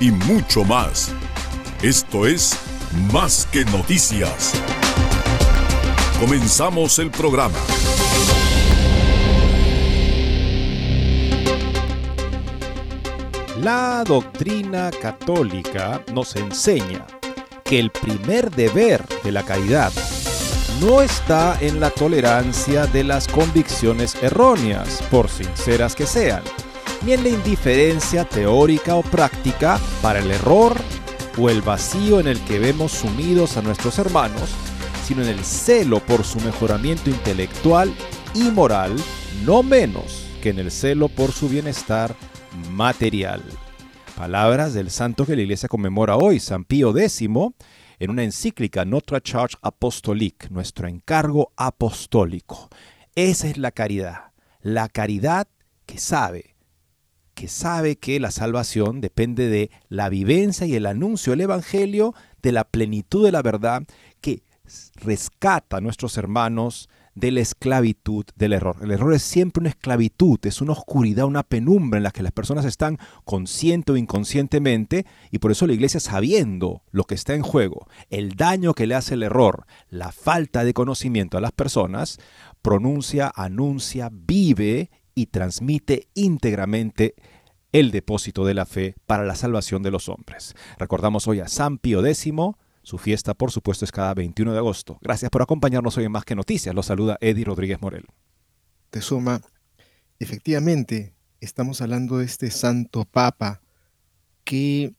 y mucho más. Esto es Más que noticias. Comenzamos el programa. La doctrina católica nos enseña que el primer deber de la caridad no está en la tolerancia de las convicciones erróneas, por sinceras que sean, ni en la indiferencia teórica o práctica para el error o el vacío en el que vemos sumidos a nuestros hermanos, sino en el celo por su mejoramiento intelectual y moral, no menos que en el celo por su bienestar material. Palabras del santo que la iglesia conmemora hoy, San Pío X, en una encíclica Notre Charge Apostolique, nuestro encargo apostólico. Esa es la caridad, la caridad que sabe, que sabe que la salvación depende de la vivencia y el anuncio del Evangelio, de la plenitud de la verdad, que rescata a nuestros hermanos de la esclavitud del error. El error es siempre una esclavitud, es una oscuridad, una penumbra en la que las personas están consciente o inconscientemente y por eso la iglesia sabiendo lo que está en juego, el daño que le hace el error, la falta de conocimiento a las personas, pronuncia, anuncia, vive y transmite íntegramente el depósito de la fe para la salvación de los hombres. Recordamos hoy a San Pío X, su fiesta, por supuesto, es cada 21 de agosto. Gracias por acompañarnos hoy en Más que Noticias. Los saluda Eddie Rodríguez Morel. Te suma, efectivamente, estamos hablando de este santo papa. Qué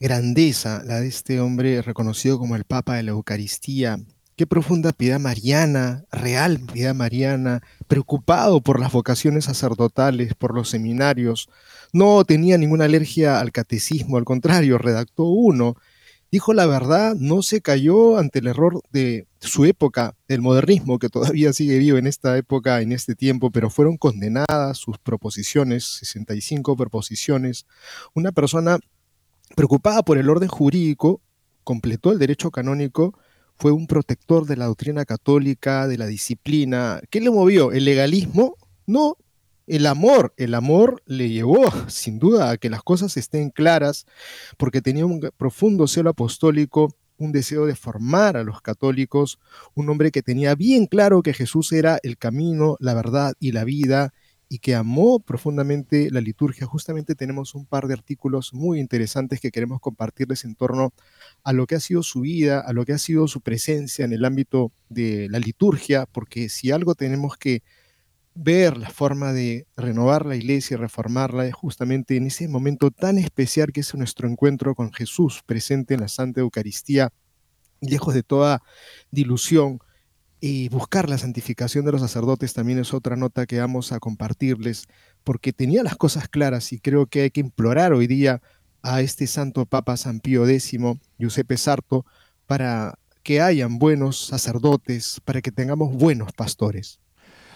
grandeza la de este hombre reconocido como el papa de la Eucaristía. Qué profunda piedad mariana, real piedad mariana, preocupado por las vocaciones sacerdotales, por los seminarios. No tenía ninguna alergia al catecismo, al contrario, redactó uno dijo la verdad, no se cayó ante el error de su época, el modernismo, que todavía sigue vivo en esta época, en este tiempo, pero fueron condenadas sus proposiciones, 65 proposiciones. Una persona preocupada por el orden jurídico, completó el derecho canónico, fue un protector de la doctrina católica, de la disciplina. ¿Qué le movió? ¿El legalismo? No, el amor, el amor le llevó sin duda a que las cosas estén claras, porque tenía un profundo celo apostólico, un deseo de formar a los católicos, un hombre que tenía bien claro que Jesús era el camino, la verdad y la vida, y que amó profundamente la liturgia. Justamente tenemos un par de artículos muy interesantes que queremos compartirles en torno a lo que ha sido su vida, a lo que ha sido su presencia en el ámbito de la liturgia, porque si algo tenemos que ver la forma de renovar la iglesia y reformarla es justamente en ese momento tan especial que es nuestro encuentro con Jesús presente en la Santa Eucaristía, lejos de toda dilución. Y buscar la santificación de los sacerdotes también es otra nota que vamos a compartirles, porque tenía las cosas claras y creo que hay que implorar hoy día a este santo Papa San Pío X, Giuseppe Sarto, para que hayan buenos sacerdotes, para que tengamos buenos pastores.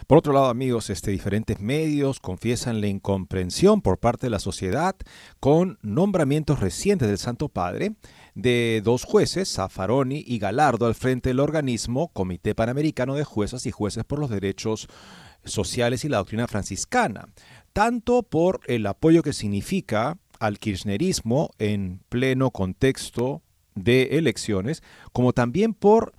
Por otro lado, amigos, este, diferentes medios confiesan la incomprensión por parte de la sociedad con nombramientos recientes del Santo Padre de dos jueces, Zaffaroni y Galardo, al frente del organismo Comité Panamericano de Jueces y Jueces por los Derechos Sociales y la Doctrina Franciscana, tanto por el apoyo que significa al kirchnerismo en pleno contexto de elecciones, como también por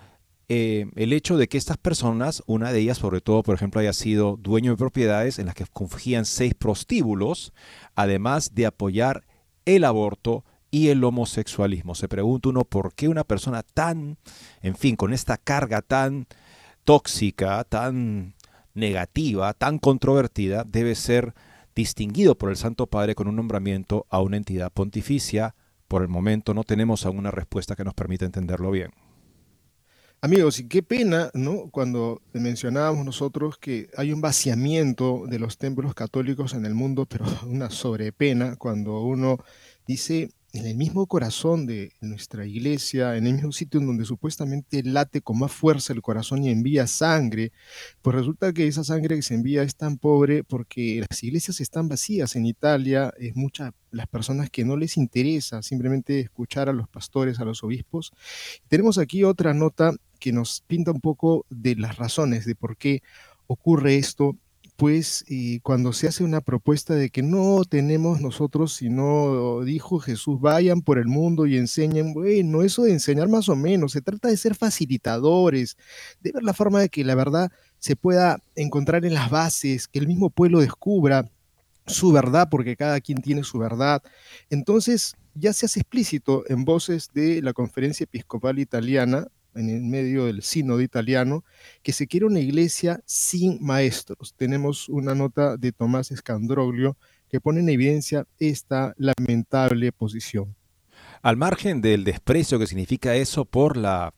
eh, el hecho de que estas personas, una de ellas sobre todo, por ejemplo, haya sido dueño de propiedades en las que confían seis prostíbulos, además de apoyar el aborto y el homosexualismo. Se pregunta uno por qué una persona tan, en fin, con esta carga tan tóxica, tan negativa, tan controvertida, debe ser distinguido por el Santo Padre con un nombramiento a una entidad pontificia. Por el momento no tenemos aún una respuesta que nos permita entenderlo bien. Amigos, y qué pena, ¿no? Cuando mencionábamos nosotros que hay un vaciamiento de los templos católicos en el mundo, pero una sobrepena cuando uno dice en el mismo corazón de nuestra iglesia, en el mismo sitio en donde supuestamente late con más fuerza el corazón y envía sangre, pues resulta que esa sangre que se envía es tan pobre porque las iglesias están vacías en Italia, es muchas las personas que no les interesa simplemente escuchar a los pastores, a los obispos. Tenemos aquí otra nota que nos pinta un poco de las razones de por qué ocurre esto pues cuando se hace una propuesta de que no tenemos nosotros, sino dijo Jesús, vayan por el mundo y enseñen, bueno, eso de enseñar más o menos, se trata de ser facilitadores, de ver la forma de que la verdad se pueda encontrar en las bases, que el mismo pueblo descubra su verdad, porque cada quien tiene su verdad. Entonces, ya se hace explícito en voces de la Conferencia Episcopal Italiana, en el medio del sínodo italiano, que se quiere una iglesia sin maestros. Tenemos una nota de Tomás Escandroglio que pone en evidencia esta lamentable posición. Al margen del desprecio que significa eso por la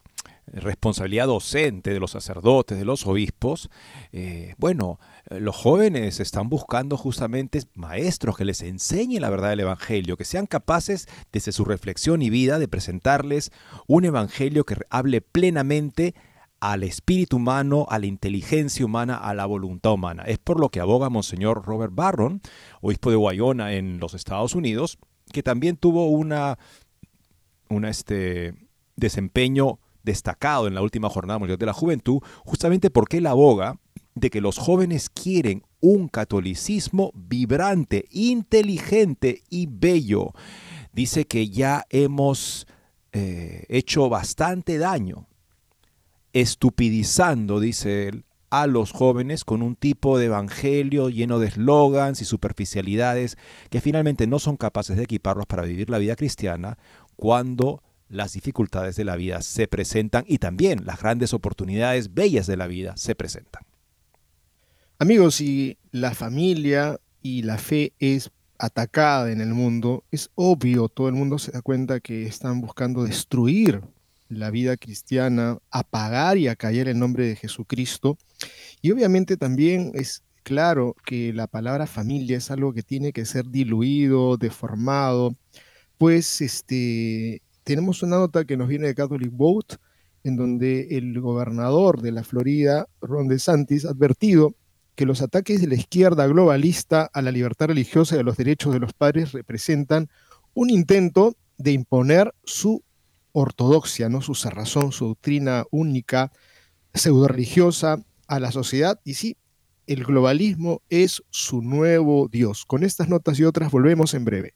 responsabilidad docente de los sacerdotes, de los obispos, eh, bueno, los jóvenes están buscando justamente maestros que les enseñen la verdad del Evangelio, que sean capaces desde su reflexión y vida de presentarles un Evangelio que hable plenamente al espíritu humano, a la inteligencia humana, a la voluntad humana. Es por lo que aboga Monseñor Robert Barron, obispo de Wyona en los Estados Unidos, que también tuvo una, una este, desempeño destacado en la última Jornada Mundial de la Juventud, justamente porque él aboga de que los jóvenes quieren un catolicismo vibrante, inteligente y bello. Dice que ya hemos eh, hecho bastante daño, estupidizando, dice él, a los jóvenes con un tipo de evangelio lleno de eslogans y superficialidades que finalmente no son capaces de equiparlos para vivir la vida cristiana cuando las dificultades de la vida se presentan y también las grandes oportunidades bellas de la vida se presentan. Amigos, si la familia y la fe es atacada en el mundo, es obvio, todo el mundo se da cuenta que están buscando destruir la vida cristiana, apagar y acallar el nombre de Jesucristo. Y obviamente también es claro que la palabra familia es algo que tiene que ser diluido, deformado, pues este, tenemos una nota que nos viene de Catholic Vote, en donde el gobernador de la Florida, Ron DeSantis, ha advertido que los ataques de la izquierda globalista a la libertad religiosa y a los derechos de los padres representan un intento de imponer su ortodoxia, ¿no? su cerrazón, su doctrina única, pseudo religiosa a la sociedad. Y sí, el globalismo es su nuevo Dios. Con estas notas y otras volvemos en breve.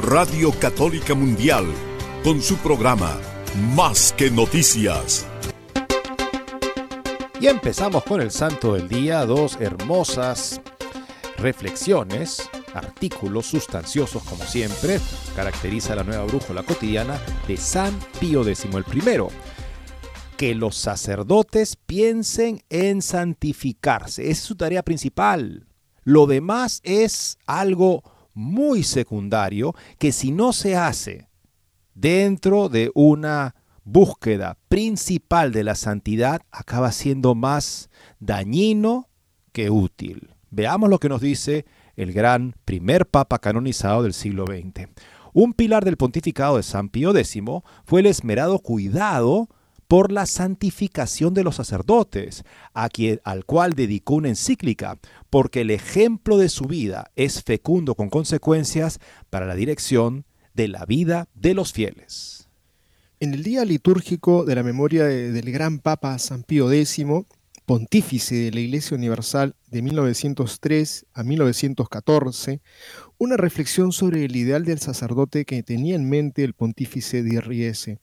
Radio Católica Mundial, con su programa Más que noticias. Y empezamos con el santo del día, dos hermosas reflexiones, artículos sustanciosos como siempre, caracteriza la nueva brújula cotidiana de San Pío X el primero. Que los sacerdotes piensen en santificarse, es su tarea principal. Lo demás es algo muy secundario que si no se hace dentro de una búsqueda principal de la santidad acaba siendo más dañino que útil. Veamos lo que nos dice el gran primer papa canonizado del siglo XX. Un pilar del pontificado de San Pío X fue el esmerado cuidado por la santificación de los sacerdotes, a quien, al cual dedicó una encíclica, porque el ejemplo de su vida es fecundo con consecuencias para la dirección de la vida de los fieles. En el día litúrgico de la memoria del gran Papa San Pío X, pontífice de la Iglesia Universal de 1903 a 1914, una reflexión sobre el ideal del sacerdote que tenía en mente el pontífice de Riese.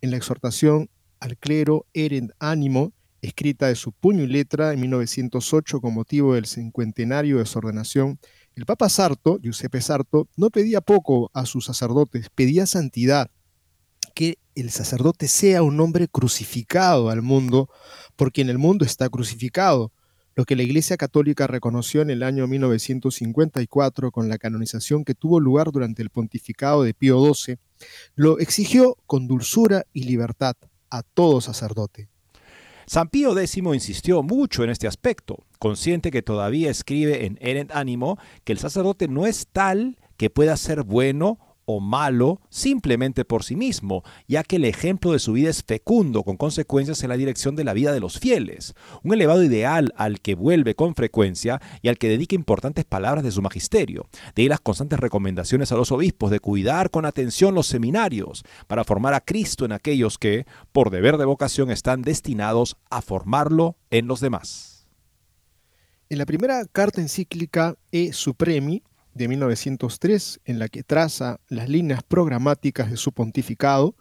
En la exhortación al clero Eren Ánimo, escrita de su puño y letra en 1908 con motivo del cincuentenario de su ordenación, el Papa Sarto, Giuseppe Sarto, no pedía poco a sus sacerdotes, pedía santidad, que el sacerdote sea un hombre crucificado al mundo, porque en el mundo está crucificado, lo que la Iglesia Católica reconoció en el año 1954 con la canonización que tuvo lugar durante el pontificado de Pío XII, lo exigió con dulzura y libertad a todo sacerdote. San Pío X insistió mucho en este aspecto, consciente que todavía escribe en Erent Ánimo que el sacerdote no es tal que pueda ser bueno o malo simplemente por sí mismo, ya que el ejemplo de su vida es fecundo, con consecuencias en la dirección de la vida de los fieles, un elevado ideal al que vuelve con frecuencia y al que dedica importantes palabras de su magisterio. De ahí las constantes recomendaciones a los obispos de cuidar con atención los seminarios para formar a Cristo en aquellos que, por deber de vocación, están destinados a formarlo en los demás. En la primera carta encíclica E Supremi, de 1903, en la que traza las líneas programáticas de su pontificado,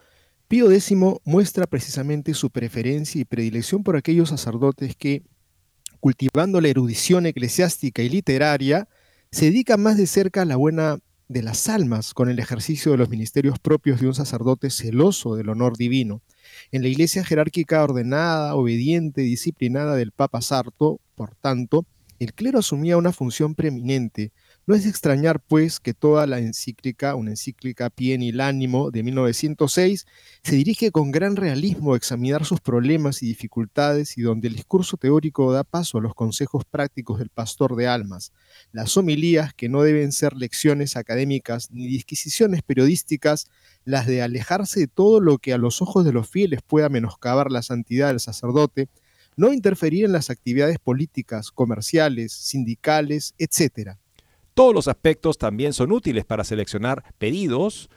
Pío X muestra precisamente su preferencia y predilección por aquellos sacerdotes que, cultivando la erudición eclesiástica y literaria, se dedican más de cerca a la buena de las almas con el ejercicio de los ministerios propios de un sacerdote celoso del honor divino. En la iglesia jerárquica ordenada, obediente, disciplinada del Papa Sarto, por tanto, el clero asumía una función preeminente, no es extrañar, pues, que toda la encíclica, una encíclica Pien y el Ánimo de 1906, se dirige con gran realismo a examinar sus problemas y dificultades y donde el discurso teórico da paso a los consejos prácticos del pastor de almas, las homilías que no deben ser lecciones académicas ni disquisiciones periodísticas, las de alejarse de todo lo que a los ojos de los fieles pueda menoscabar la santidad del sacerdote, no interferir en las actividades políticas, comerciales, sindicales, etc todos los aspectos también son útiles para seleccionar pedidos,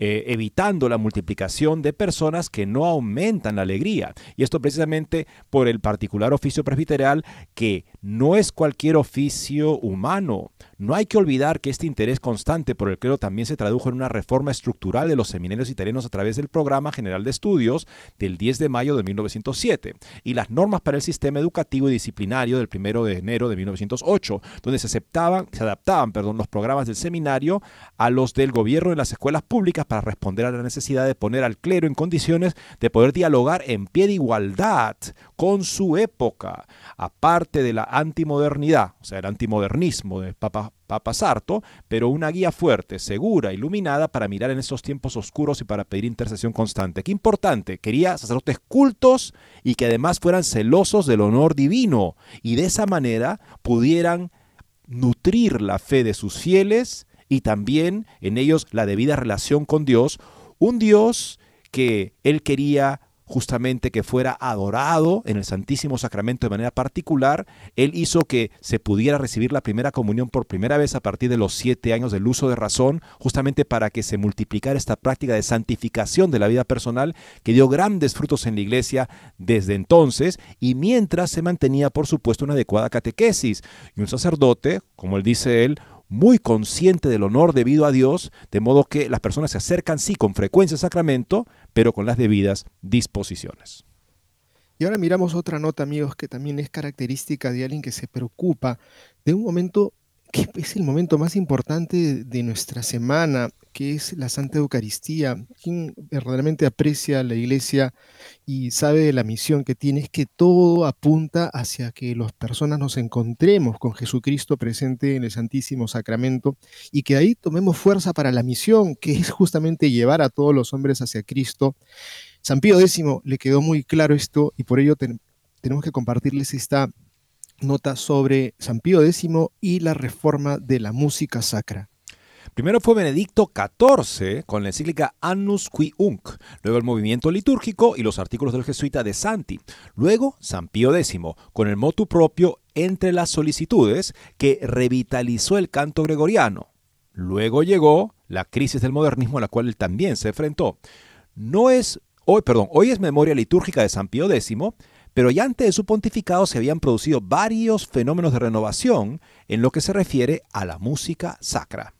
eh, evitando la multiplicación de personas que no aumentan la alegría. Y esto precisamente por el particular oficio presbiteral que no es cualquier oficio humano. No hay que olvidar que este interés constante por el clero también se tradujo en una reforma estructural de los seminarios italianos a través del Programa General de Estudios del 10 de mayo de 1907 y las normas para el sistema educativo y disciplinario del 1 de enero de 1908, donde se aceptaban, se adaptaban, perdón, los programas del seminario a los del gobierno de las escuelas públicas para responder a la necesidad de poner al clero en condiciones de poder dialogar en pie de igualdad con su época, aparte de la antimodernidad, o sea, el antimodernismo de Papa Papa, Sarto, pero una guía fuerte, segura, iluminada para mirar en estos tiempos oscuros y para pedir intercesión constante. Qué importante, quería sacerdotes cultos y que además fueran celosos del honor divino y de esa manera pudieran nutrir la fe de sus fieles y también en ellos la debida relación con Dios, un Dios que él quería justamente que fuera adorado en el Santísimo Sacramento de manera particular, él hizo que se pudiera recibir la primera comunión por primera vez a partir de los siete años del uso de razón, justamente para que se multiplicara esta práctica de santificación de la vida personal que dio grandes frutos en la iglesia desde entonces y mientras se mantenía, por supuesto, una adecuada catequesis. Y un sacerdote, como él dice él, muy consciente del honor debido a Dios, de modo que las personas se acercan sí con frecuencia al sacramento, pero con las debidas disposiciones. Y ahora miramos otra nota, amigos, que también es característica de alguien que se preocupa de un momento es el momento más importante de nuestra semana, que es la Santa Eucaristía. Quien verdaderamente aprecia la iglesia y sabe de la misión que tiene es que todo apunta hacia que las personas nos encontremos con Jesucristo presente en el Santísimo Sacramento y que ahí tomemos fuerza para la misión, que es justamente llevar a todos los hombres hacia Cristo. San Pío X le quedó muy claro esto y por ello tenemos que compartirles esta nota sobre San Pío X y la reforma de la música sacra. Primero fue Benedicto XIV con la encíclica Annus Qui Unc, luego el movimiento litúrgico y los artículos del jesuita de Santi, luego San Pío X con el motu propio entre las solicitudes que revitalizó el canto gregoriano. Luego llegó la crisis del modernismo a la cual él también se enfrentó. No es hoy, perdón, hoy es memoria litúrgica de San Pío X, pero ya antes de su pontificado se habían producido varios fenómenos de renovación en lo que se refiere a la música sacra.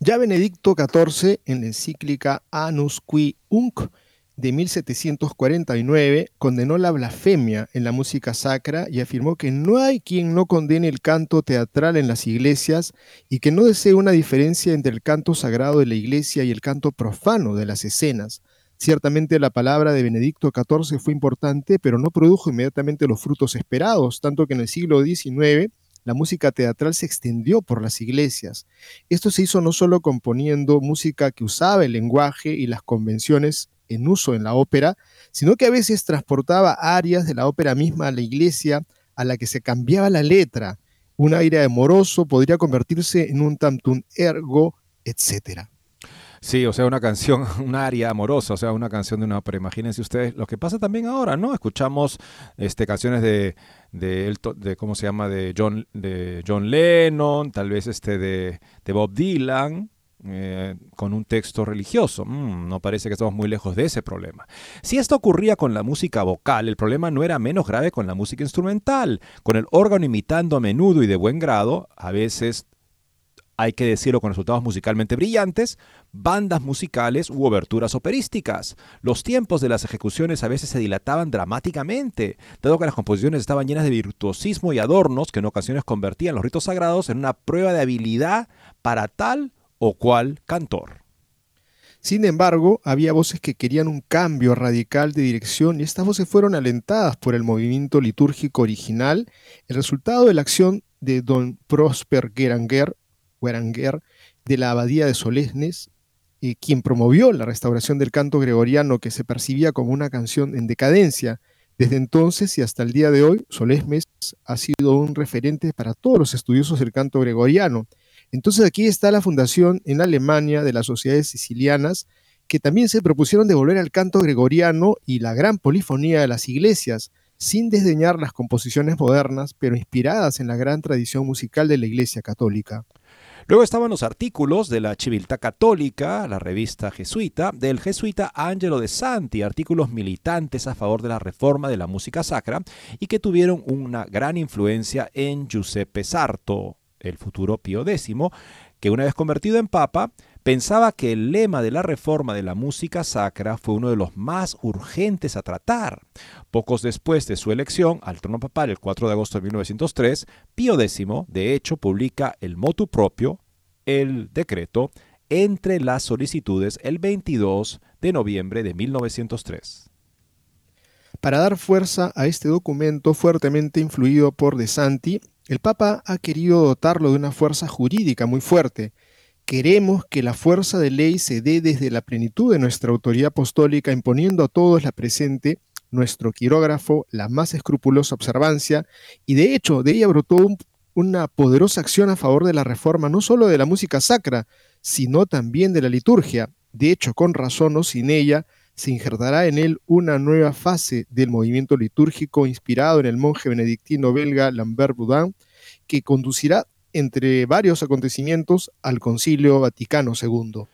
Ya Benedicto XIV, en la encíclica Anus Qui Unc de 1749, condenó la blasfemia en la música sacra y afirmó que no hay quien no condene el canto teatral en las iglesias y que no desee una diferencia entre el canto sagrado de la iglesia y el canto profano de las escenas Ciertamente la palabra de Benedicto XIV fue importante, pero no produjo inmediatamente los frutos esperados, tanto que en el siglo XIX la música teatral se extendió por las iglesias. Esto se hizo no solo componiendo música que usaba el lenguaje y las convenciones en uso en la ópera, sino que a veces transportaba arias de la ópera misma a la iglesia a la que se cambiaba la letra. Un aire amoroso podría convertirse en un tantum ergo, etc. Sí, o sea, una canción, un aria amorosa, o sea, una canción de una ópera. Imagínense ustedes lo que pasa también ahora, ¿no? Escuchamos este, canciones de, de, de, ¿cómo se llama? De John, de John Lennon, tal vez este de, de Bob Dylan, eh, con un texto religioso. Mm, no parece que estamos muy lejos de ese problema. Si esto ocurría con la música vocal, el problema no era menos grave con la música instrumental. Con el órgano imitando a menudo y de buen grado, a veces hay que decirlo con resultados musicalmente brillantes, bandas musicales u oberturas operísticas. Los tiempos de las ejecuciones a veces se dilataban dramáticamente, dado que las composiciones estaban llenas de virtuosismo y adornos que en ocasiones convertían los ritos sagrados en una prueba de habilidad para tal o cual cantor. Sin embargo, había voces que querían un cambio radical de dirección y estas voces fueron alentadas por el movimiento litúrgico original, el resultado de la acción de don Prosper Geranger De la Abadía de Solesnes, eh, quien promovió la restauración del canto gregoriano que se percibía como una canción en decadencia. Desde entonces y hasta el día de hoy, Solesmes ha sido un referente para todos los estudiosos del canto gregoriano. Entonces aquí está la fundación en Alemania de las sociedades sicilianas, que también se propusieron devolver al canto gregoriano y la gran polifonía de las iglesias, sin desdeñar las composiciones modernas, pero inspiradas en la gran tradición musical de la Iglesia católica. Luego estaban los artículos de la Civiltà Católica, la revista jesuita, del jesuita Angelo de Santi, artículos militantes a favor de la reforma de la música sacra y que tuvieron una gran influencia en Giuseppe Sarto, el futuro Pío X, que una vez convertido en papa, pensaba que el lema de la reforma de la música sacra fue uno de los más urgentes a tratar. Pocos después de su elección al trono papal el 4 de agosto de 1903, Pío X, de hecho, publica el motu propio, el decreto, entre las solicitudes el 22 de noviembre de 1903. Para dar fuerza a este documento fuertemente influido por De Santi, el Papa ha querido dotarlo de una fuerza jurídica muy fuerte, Queremos que la fuerza de ley se dé desde la plenitud de nuestra autoridad apostólica, imponiendo a todos la presente, nuestro quirógrafo, la más escrupulosa observancia, y de hecho de ella brotó una poderosa acción a favor de la reforma, no solo de la música sacra, sino también de la liturgia. De hecho, con razón o sin ella, se injertará en él una nueva fase del movimiento litúrgico inspirado en el monje benedictino belga Lambert Boudin, que conducirá entre varios acontecimientos al Concilio Vaticano II.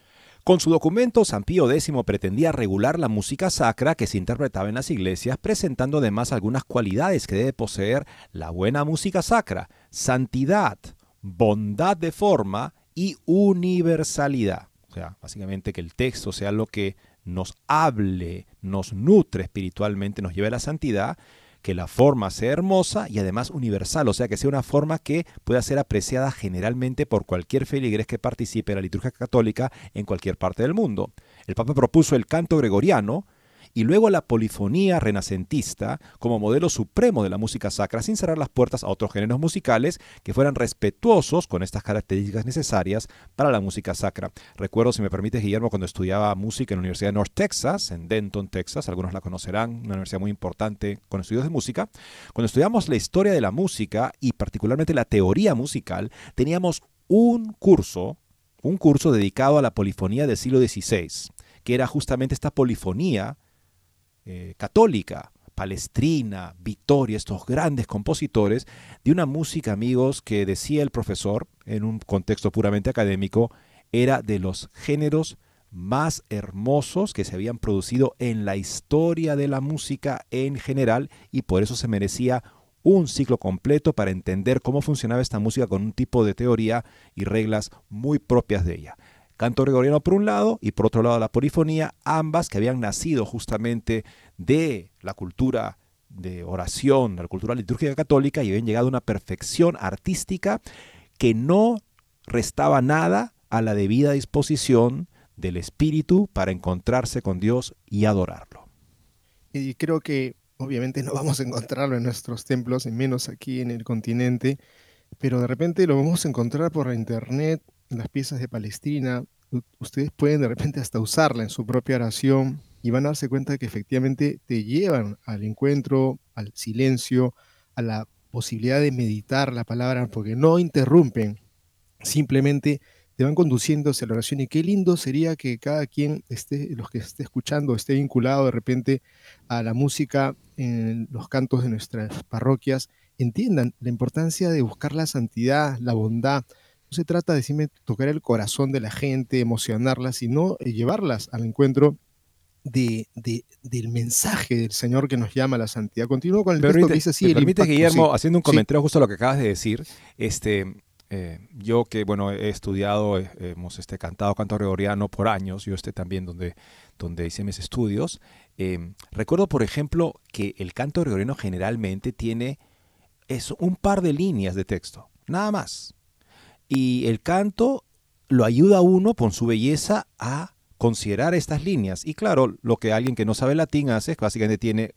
Con su documento, San Pío X pretendía regular la música sacra que se interpretaba en las iglesias, presentando además algunas cualidades que debe poseer la buena música sacra, santidad, bondad de forma y universalidad. O sea, básicamente que el texto sea lo que nos hable, nos nutre espiritualmente, nos lleve a la santidad, que la forma sea hermosa y además universal, o sea, que sea una forma que pueda ser apreciada generalmente por cualquier feligres que participe en la liturgia católica en cualquier parte del mundo. El Papa propuso el canto gregoriano, y luego la polifonía renacentista como modelo supremo de la música sacra sin cerrar las puertas a otros géneros musicales que fueran respetuosos con estas características necesarias para la música sacra. Recuerdo, si me permite, Guillermo, cuando estudiaba música en la Universidad de North Texas, en Denton, Texas, algunos la conocerán, una universidad muy importante con estudios de música, cuando estudiamos la historia de la música y particularmente la teoría musical, teníamos un curso, un curso dedicado a la polifonía del siglo XVI, que era justamente esta polifonía eh, católica, Palestrina, Vittoria, estos grandes compositores, de una música, amigos, que decía el profesor, en un contexto puramente académico, era de los géneros más hermosos que se habían producido en la historia de la música en general y por eso se merecía un ciclo completo para entender cómo funcionaba esta música con un tipo de teoría y reglas muy propias de ella canto gregoriano por un lado y por otro lado la polifonía, ambas que habían nacido justamente de la cultura de oración, de la cultura litúrgica católica y habían llegado a una perfección artística que no restaba nada a la debida disposición del espíritu para encontrarse con Dios y adorarlo. Y creo que obviamente no vamos a encontrarlo en nuestros templos, y menos aquí en el continente, pero de repente lo vamos a encontrar por internet las piezas de Palestrina, ustedes pueden de repente hasta usarla en su propia oración y van a darse cuenta que efectivamente te llevan al encuentro, al silencio, a la posibilidad de meditar la palabra, porque no interrumpen, simplemente te van conduciendo hacia la oración. Y qué lindo sería que cada quien esté, los que esté escuchando, esté vinculado de repente a la música en los cantos de nuestras parroquias, entiendan la importancia de buscar la santidad, la bondad, se trata de decirme, tocar el corazón de la gente, emocionarlas, sino eh, llevarlas al encuentro de, del mensaje del Señor que nos llama a la santidad. Continúo con el texto que dice así. permite, Guillermo, haciendo un comentario justo a lo que acabas de decir, este, eh, yo que, bueno, he estudiado, eh, hemos este, cantado canto gregoriano por años, yo este también donde, donde hice mis estudios, recuerdo, por ejemplo, que el canto gregoriano generalmente tiene eso, un par de líneas de texto, nada más. Y el canto lo ayuda a uno con su belleza a considerar estas líneas. Y claro, lo que alguien que no sabe latín hace es que básicamente tiene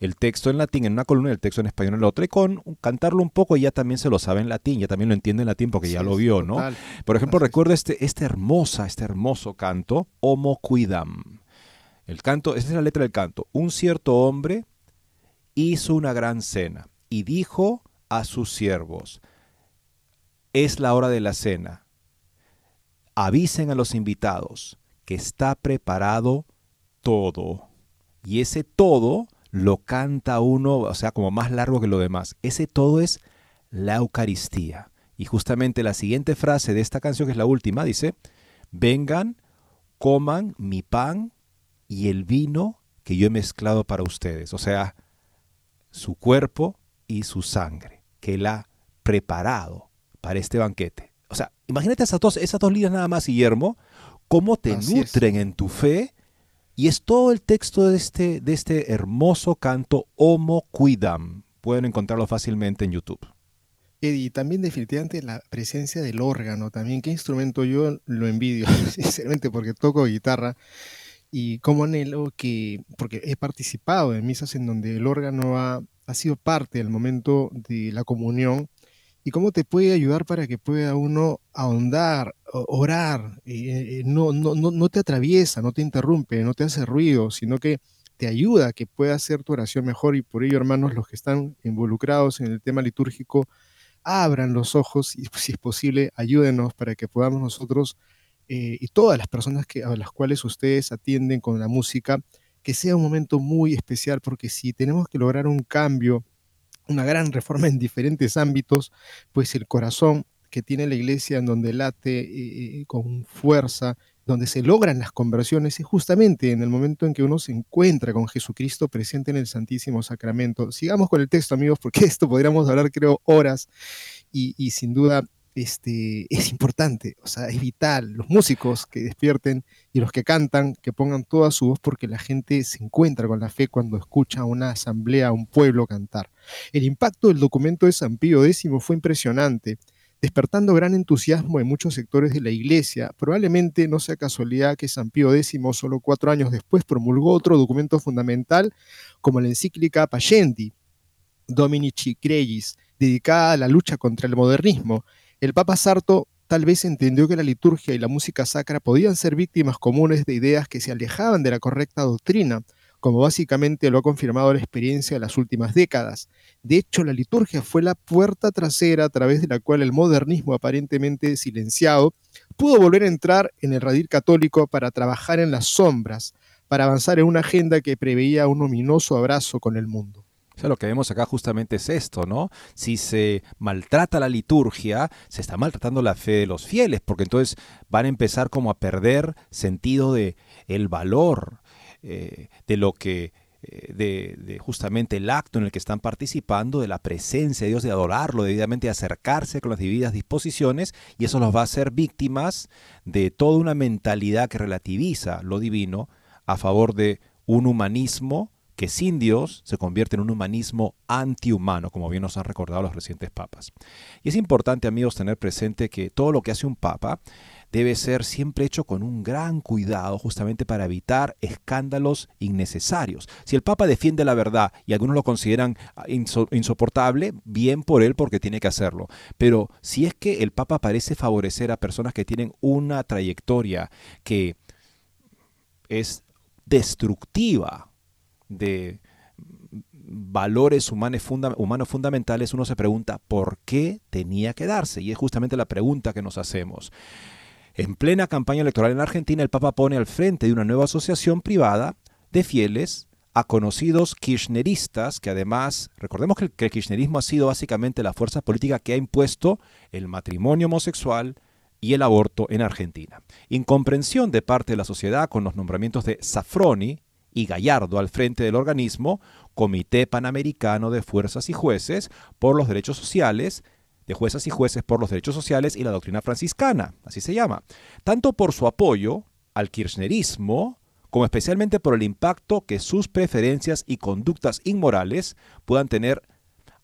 el texto en latín en una columna y el texto en español en la otra. Y con cantarlo un poco ya también se lo sabe en latín, ya también lo entiende en latín porque ya lo vio, ¿no? Por ejemplo, recuerdo este, este hermosa, este hermoso canto, Homo Cuidam. El canto, esa es la letra del canto. Un cierto hombre hizo una gran cena y dijo a sus siervos, es la hora de la cena. Avisen a los invitados que está preparado todo. Y ese todo lo canta uno, o sea, como más largo que lo demás. Ese todo es la Eucaristía. Y justamente la siguiente frase de esta canción, que es la última, dice, vengan, coman mi pan y el vino que yo he mezclado para ustedes. O sea, su cuerpo y su sangre, que él ha preparado para este banquete. O sea, imagínate esas dos, esas dos líneas nada más, Guillermo, cómo te nutren en tu fe. Y es todo el texto de este, de este hermoso canto Homo Cuidam. Pueden encontrarlo fácilmente en YouTube. Y también definitivamente la presencia del órgano, también qué instrumento yo lo envidio, sinceramente, porque toco guitarra y como anhelo que, porque he participado en misas en donde el órgano ha, ha sido parte del momento de la comunión y cómo te puede ayudar para que pueda uno ahondar, orar, y, no, no, no, te atraviesa, no te interrumpe, no te hace ruido, sino que te ayuda a que pueda hacer tu oración mejor. Y por ello, hermanos, los que están involucrados en el tema litúrgico, abran los ojos y si es posible, ayúdenos para que podamos nosotros eh, y todas las personas que, a las cuales ustedes atienden con la música, que sea un momento muy especial, porque si tenemos que lograr un cambio una gran reforma en diferentes ámbitos, pues el corazón que tiene la iglesia en donde late eh, eh, con fuerza, donde se logran las conversiones, es justamente en el momento en que uno se encuentra con Jesucristo presente en el Santísimo Sacramento. Sigamos con el texto, amigos, porque esto podríamos hablar, creo, horas y, sin duda este, es importante, o sea, es vital. Los músicos que despierten y los que cantan, que pongan toda su voz porque la gente se encuentra con la fe cuando escucha a una asamblea, a un pueblo cantar. El impacto del documento de San Pío X fue impresionante, despertando gran entusiasmo en muchos sectores de la iglesia. Probablemente no sea casualidad que San Pío X, solo cuatro años después, promulgó otro documento fundamental como la encíclica Pagenti, Dominici Cregis, dedicada a la lucha contra el modernismo, el Papa Sarto tal vez entendió que la liturgia y la música sacra podían ser víctimas comunes de ideas que se alejaban de la correcta doctrina, como básicamente lo ha confirmado la experiencia de las últimas décadas. De hecho, la liturgia fue la puerta trasera a través de la cual el modernismo aparentemente silenciado pudo volver a entrar en el radil católico para trabajar en las sombras, para avanzar en una agenda que preveía un ominoso abrazo con el mundo. O sea, lo que vemos acá justamente es esto, ¿no? Si se maltrata la liturgia, se está maltratando la fe de los fieles, porque entonces van a empezar como a perder sentido de el valor eh, de lo que eh, de, de, justamente el acto en el que están participando, de la presencia de Dios, de adorarlo, debidamente acercarse con las debidas disposiciones, y eso los va a hacer víctimas de toda una mentalidad que relativiza lo divino a favor de un humanismo que sin Dios se convierte en un humanismo antihumano, como bien nos han recordado los recientes papas. Y es importante, amigos, tener presente que todo lo que hace un papa debe ser siempre hecho con un gran cuidado, justamente para evitar escándalos innecesarios. Si el Papa defiende la verdad y algunos lo consideran ah, insoportable, bien por él porque tiene que hacerlo. Pero si es que el Papa parece favorecer a personas que tienen una trayectoria que es destructiva de valores humanos, fundamentales, uno se pregunta por qué tenía que darse. Y es justamente la pregunta que nos hacemos. En plena campaña electoral en Argentina, el Papa pone al frente de una nueva asociación privada de fieles a conocidos kirchneristas, que además, recordemos que el, que el kirchnerismo ha sido básicamente la fuerza política que ha impuesto el matrimonio homosexual y el aborto en Argentina. Incomprensión de parte de la sociedad con los nombramientos de Safroni, y Gallardo al frente del organismo Comité Panamericano de Fuerzas y Jueces por los Derechos Sociales, de Jueces y Jueces por los Derechos Sociales y la Doctrina Franciscana, así se llama, tanto por su apoyo al kirchnerismo, como especialmente por el impacto que sus preferencias y conductas inmorales puedan tener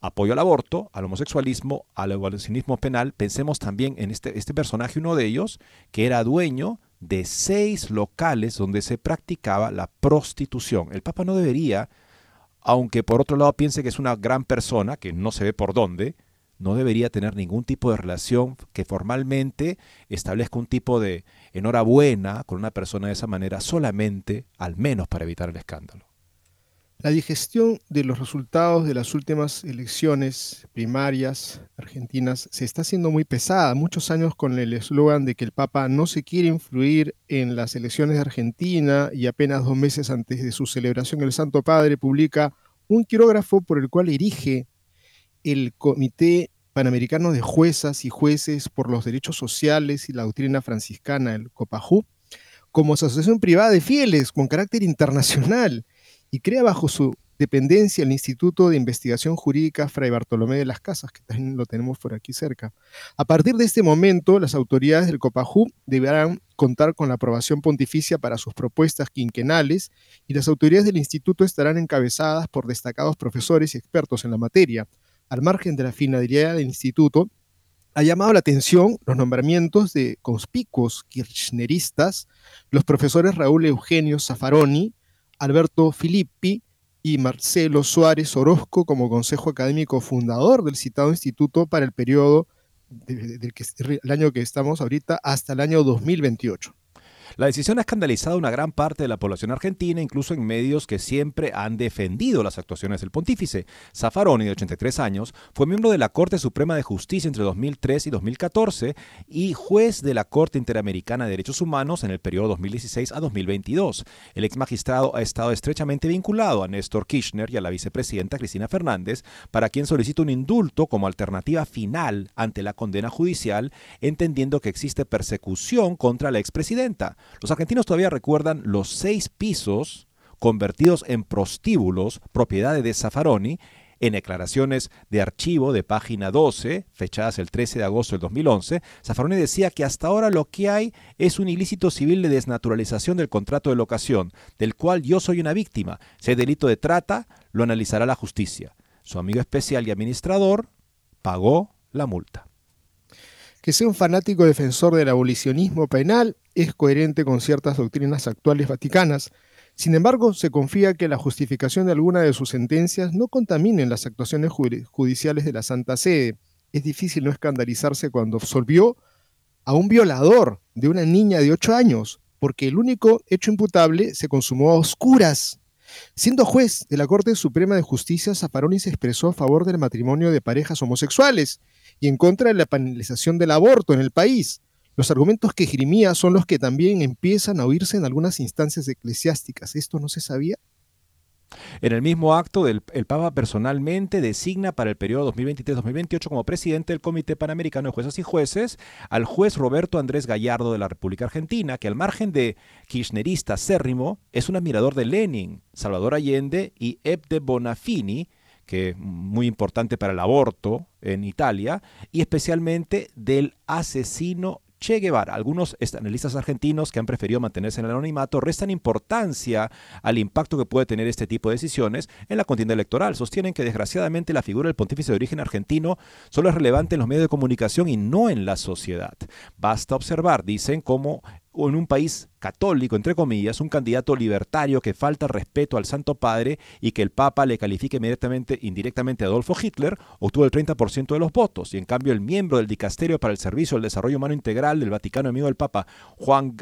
apoyo al aborto, al homosexualismo, al abolicionismo penal. Pensemos también en este, este personaje, uno de ellos, que era dueño de seis locales donde se practicaba la prostitución. El Papa no debería, aunque por otro lado piense que es una gran persona, que no se ve por dónde, no debería tener ningún tipo de relación que formalmente establezca un tipo de enhorabuena con una persona de esa manera solamente, al menos para evitar el escándalo. La digestión de los resultados de las últimas elecciones primarias argentinas se está haciendo muy pesada, muchos años con el eslogan de que el Papa no se quiere influir en las elecciones de Argentina y apenas dos meses antes de su celebración el Santo Padre publica un quirógrafo por el cual erige el Comité Panamericano de Juezas y Jueces por los Derechos Sociales y la Doctrina Franciscana, el COPAJU, como asociación privada de fieles con carácter internacional y crea bajo su dependencia el Instituto de Investigación Jurídica Fray Bartolomé de las Casas, que también lo tenemos por aquí cerca. A partir de este momento, las autoridades del COPAJU deberán contar con la aprobación pontificia para sus propuestas quinquenales y las autoridades del instituto estarán encabezadas por destacados profesores y expertos en la materia. Al margen de la finalidad del instituto, ha llamado la atención los nombramientos de conspicuos kirchneristas, los profesores Raúl Eugenio Zaffaroni, Alberto Filippi y Marcelo Suárez Orozco como consejo académico fundador del citado instituto para el periodo del que, el año que estamos ahorita hasta el año 2028. La decisión ha escandalizado a una gran parte de la población argentina, incluso en medios que siempre han defendido las actuaciones del pontífice. Zaffaroni, de 83 años, fue miembro de la Corte Suprema de Justicia entre 2003 y 2014 y juez de la Corte Interamericana de Derechos Humanos en el periodo 2016 a 2022. El ex magistrado ha estado estrechamente vinculado a Néstor Kirchner y a la vicepresidenta Cristina Fernández, para quien solicita un indulto como alternativa final ante la condena judicial, entendiendo que existe persecución contra la expresidenta. Los argentinos todavía recuerdan los seis pisos convertidos en prostíbulos, propiedades de Zaffaroni, En declaraciones de archivo de página 12, fechadas el 13 de agosto del 2011, Zaffaroni decía que hasta ahora lo que hay es un ilícito civil de desnaturalización del contrato de locación, del cual yo soy una víctima. Si delito de trata, lo analizará la justicia. Su amigo especial y administrador pagó la multa. Que sea un fanático defensor del abolicionismo penal es coherente con ciertas doctrinas actuales vaticanas. Sin embargo, se confía que la justificación de alguna de sus sentencias no contaminen las actuaciones judiciales de la Santa Sede. Es difícil no escandalizarse cuando absolvió a un violador de una niña de 8 años, porque el único hecho imputable se consumó a oscuras. Siendo juez de la Corte Suprema de Justicia, Zaffaroni se expresó a favor del matrimonio de parejas homosexuales y en contra de la penalización del aborto en el país. Los argumentos que esgrimía son los que también empiezan a oírse en algunas instancias eclesiásticas. ¿Esto no se sabía? En el mismo acto, el, Papa personalmente designa para el periodo 2023-2028 como presidente del Comité Panamericano de Jueces y Jueces al juez Roberto Andrés Gallardo de la República Argentina, que al margen de kirchnerista acérrimo, es un admirador de Lenin, Salvador Allende y Ebde Bonafini, que es muy importante para el aborto en Italia, y especialmente del asesino Che Guevara. Algunos analistas argentinos que han preferido mantenerse en el anonimato restan importancia al impacto que puede tener este tipo de decisiones en la contienda electoral. Sostienen que desgraciadamente la figura del pontífice de origen argentino solo es relevante en los medios de comunicación y no en la sociedad. Basta observar, dicen, cómo o en un país católico, entre comillas, un candidato libertario que falta respeto al Santo Padre y que el Papa le califique inmediatamente, indirectamente a Adolfo Hitler, obtuvo el 30% de los votos. Y en cambio el miembro del Dicasterio para el Servicio del Desarrollo Humano Integral del Vaticano, amigo del Papa, Juan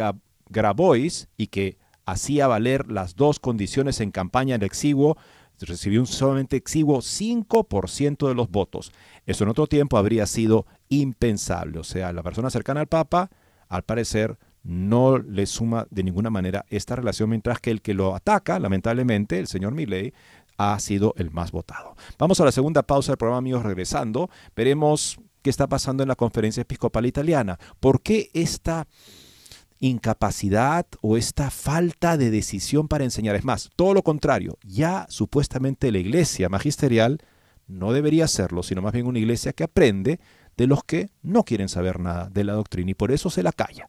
Grabois, y que hacía valer las dos condiciones en campaña del exiguo, recibió un solamente exiguo 5% de los votos. Eso en otro tiempo habría sido impensable. O sea, la persona cercana al Papa, al parecer, no le suma de ninguna manera esta relación, mientras que el que lo ataca, lamentablemente, el señor Milley, ha sido el más votado. Vamos a la segunda pausa del programa, amigos, regresando. Veremos qué está pasando en la conferencia episcopal italiana. ¿Por qué esta incapacidad o esta falta de decisión para enseñar? Es más, todo lo contrario, ya supuestamente la iglesia magisterial no debería serlo, sino más bien una iglesia que aprende de los que no quieren saber nada de la doctrina y por eso se la calla.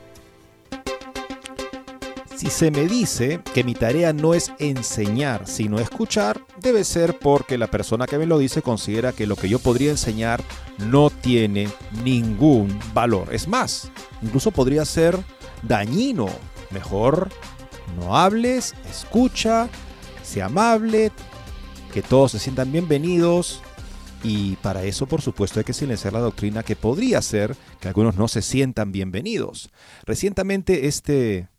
Si se me dice que mi tarea no es enseñar, sino escuchar, debe ser porque la persona que me lo dice considera que lo que yo podría enseñar no tiene ningún valor. Es más, incluso podría ser dañino. Mejor no hables, escucha, sea amable, que todos se sientan bienvenidos. Y para eso, por supuesto, hay que silenciar la doctrina que podría ser que algunos no se sientan bienvenidos. Recientemente este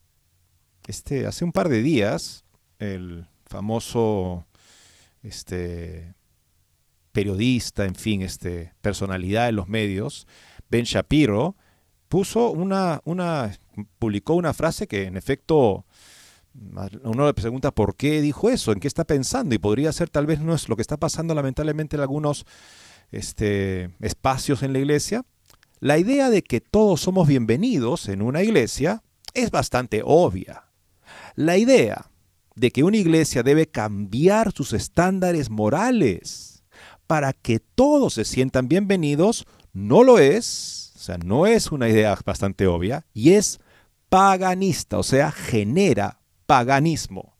este, hace un par de días, el famoso este, periodista, en fin, este, personalidad de los medios, Ben Shapiro, puso una, una, publicó una frase que en efecto uno le pregunta por qué dijo eso, en qué está pensando, y podría ser tal vez no es lo que está pasando lamentablemente en algunos este, espacios en la iglesia. La idea de que todos somos bienvenidos en una iglesia es bastante obvia. La idea de que una iglesia debe cambiar sus estándares morales para que todos se sientan bienvenidos no lo es, o sea, no es una idea bastante obvia y es paganista, o sea, genera paganismo.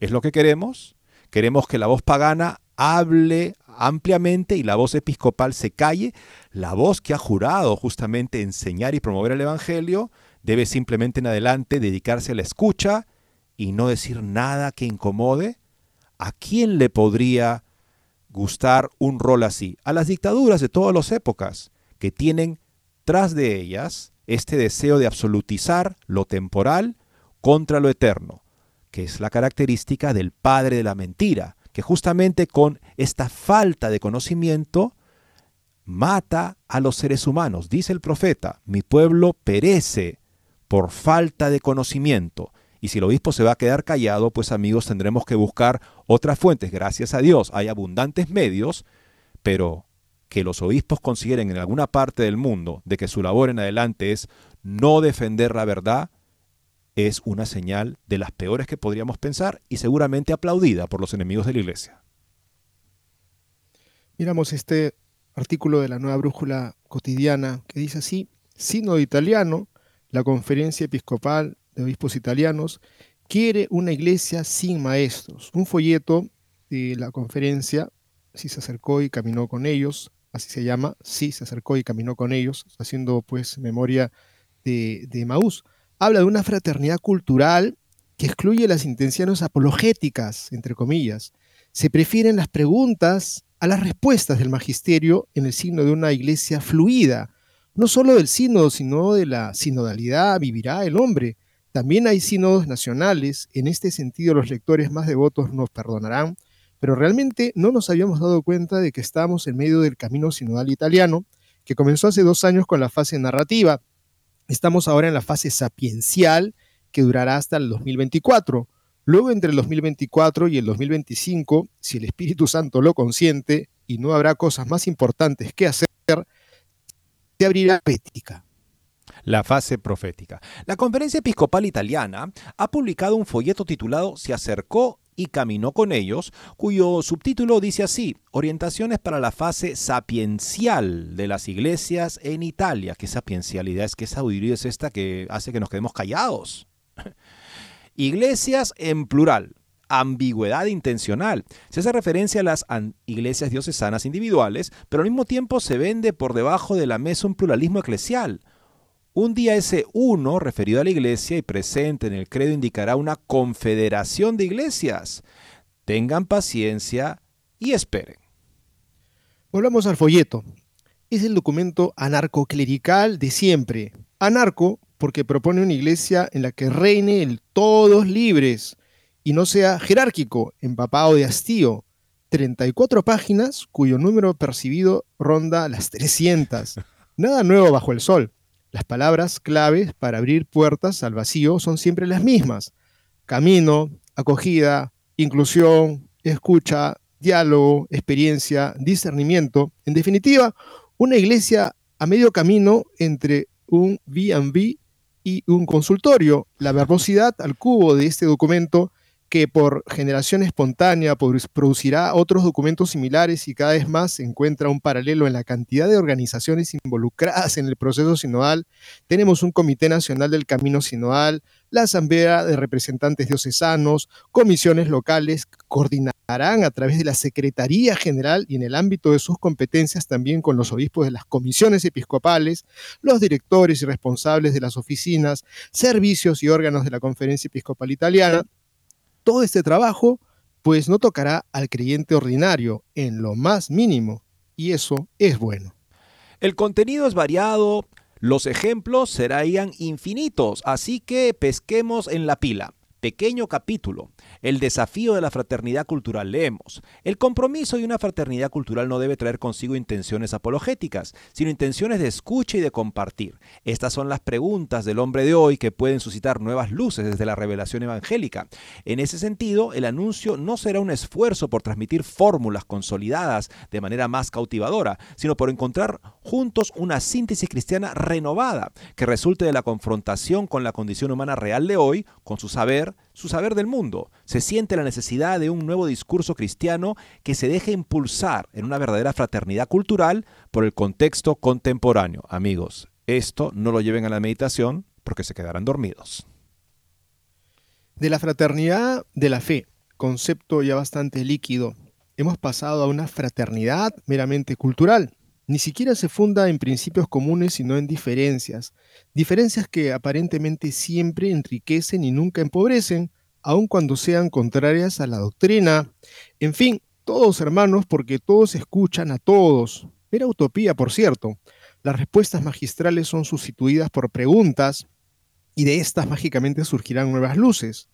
¿Es lo que queremos? Queremos que la voz pagana hable ampliamente y la voz episcopal se calle. La voz que ha jurado justamente enseñar y promover el Evangelio debe simplemente en adelante dedicarse a la escucha y no decir nada que incomode. ¿A quién le podría gustar un rol así? A las dictaduras de todas las épocas, que tienen tras de ellas este deseo de absolutizar lo temporal contra lo eterno, que es la característica del padre de la mentira, que justamente con esta falta de conocimiento mata a los seres humanos. Dice el profeta, mi pueblo perece por falta de conocimiento. Y si el obispo se va a quedar callado, pues amigos, tendremos que buscar otras fuentes. Gracias a Dios hay abundantes medios, pero que los obispos consideren en alguna parte del mundo de que su labor en adelante es no defender la verdad, es una señal de las peores que podríamos pensar y seguramente aplaudida por los enemigos de la Iglesia. Miramos este artículo de la nueva brújula cotidiana que dice así, Sínodo italiano, la conferencia episcopal de obispos italianos, quiere una iglesia sin maestros. Un folleto de la conferencia, si se acercó y caminó con ellos, así se llama, sí se acercó y caminó con ellos, haciendo pues memoria de, de Maús. Habla de una fraternidad cultural que excluye las intenciones apologéticas, entre comillas. Se prefieren las preguntas a las respuestas del magisterio en el signo de una iglesia fluida. No solo del sínodo, sino de la sinodalidad vivirá el hombre. También hay sínodos nacionales, en este sentido los lectores más devotos nos perdonarán, pero realmente no nos habíamos dado cuenta de que estamos en medio del camino sinodal italiano, que comenzó hace dos años con la fase narrativa. Estamos ahora en la fase sapiencial, que durará hasta el 2024. Luego, entre el 2024 y el 2025, si el Espíritu Santo lo consiente y no habrá cosas más importantes que hacer, se abrirá ética. La fase profética. La Conferencia Episcopal Italiana ha publicado un folleto titulado Se acercó y caminó con ellos, cuyo subtítulo dice así, Orientaciones para la fase sapiencial de las iglesias en Italia. ¿Qué sapiencialidad es? ¿Qué sabiduría es esta que hace que nos quedemos callados? iglesias en plural. Ambigüedad intencional. Se hace referencia a las iglesias diocesanas individuales, pero al mismo tiempo se vende por debajo de la mesa un pluralismo eclesial. Un día ese uno, referido a la iglesia y presente en el credo, indicará una confederación de iglesias. Tengan paciencia y esperen. Volvamos al folleto. Es el documento anarcoclerical de siempre. Anarco porque propone una iglesia en la que reine el todos libres y no sea jerárquico, empapado de hastío. 34 páginas cuyo número percibido ronda las 300. Nada nuevo bajo el sol. Las palabras claves para abrir puertas al vacío son siempre las mismas. Camino, acogida, inclusión, escucha, diálogo, experiencia, discernimiento. En definitiva, una iglesia a medio camino entre un B&B y un consultorio. La verbosidad al cubo de este documento que por generación espontánea producirá otros documentos similares y cada vez más se encuentra un paralelo en la cantidad de organizaciones involucradas en el proceso sinodal. Tenemos un Comité Nacional del Camino Sinodal, la Asamblea de Representantes Diocesanos, comisiones locales coordinarán a través de la Secretaría General y en el ámbito de sus competencias también con los obispos de las comisiones episcopales, los directores y responsables de las oficinas, servicios y órganos de la Conferencia Episcopal Italiana todo este trabajo, pues no tocará al creyente ordinario en lo más mínimo, y eso es bueno. El contenido es variado, los ejemplos serían infinitos, así que pesquemos en la pila. Pequeño capítulo, el desafío de la fraternidad cultural, leemos, el compromiso de una fraternidad cultural no debe traer consigo intenciones apologéticas, sino intenciones de escucha y de compartir. Estas son las preguntas del hombre de hoy que pueden suscitar nuevas luces desde la revelación evangélica. En ese sentido, el anuncio no será un esfuerzo por transmitir fórmulas consolidadas de manera más cautivadora, sino por encontrar juntos una síntesis cristiana renovada que resulte de la confrontación con la condición humana real de hoy, con su saber, su saber del mundo. Se siente la necesidad de un nuevo discurso cristiano que se deje impulsar en una verdadera fraternidad cultural por el contexto contemporáneo. Amigos, esto no lo lleven a la meditación porque se quedarán dormidos. De la fraternidad de la fe, concepto ya bastante líquido, hemos pasado a una fraternidad meramente cultural. Ni siquiera se funda en principios comunes, sino en diferencias. Diferencias que aparentemente siempre enriquecen y nunca empobrecen, aun cuando sean contrarias a la doctrina. En fin, todos hermanos porque todos escuchan a todos. Era utopía, por cierto. Las respuestas magistrales son sustituidas por preguntas y de estas mágicamente surgirán nuevas luces.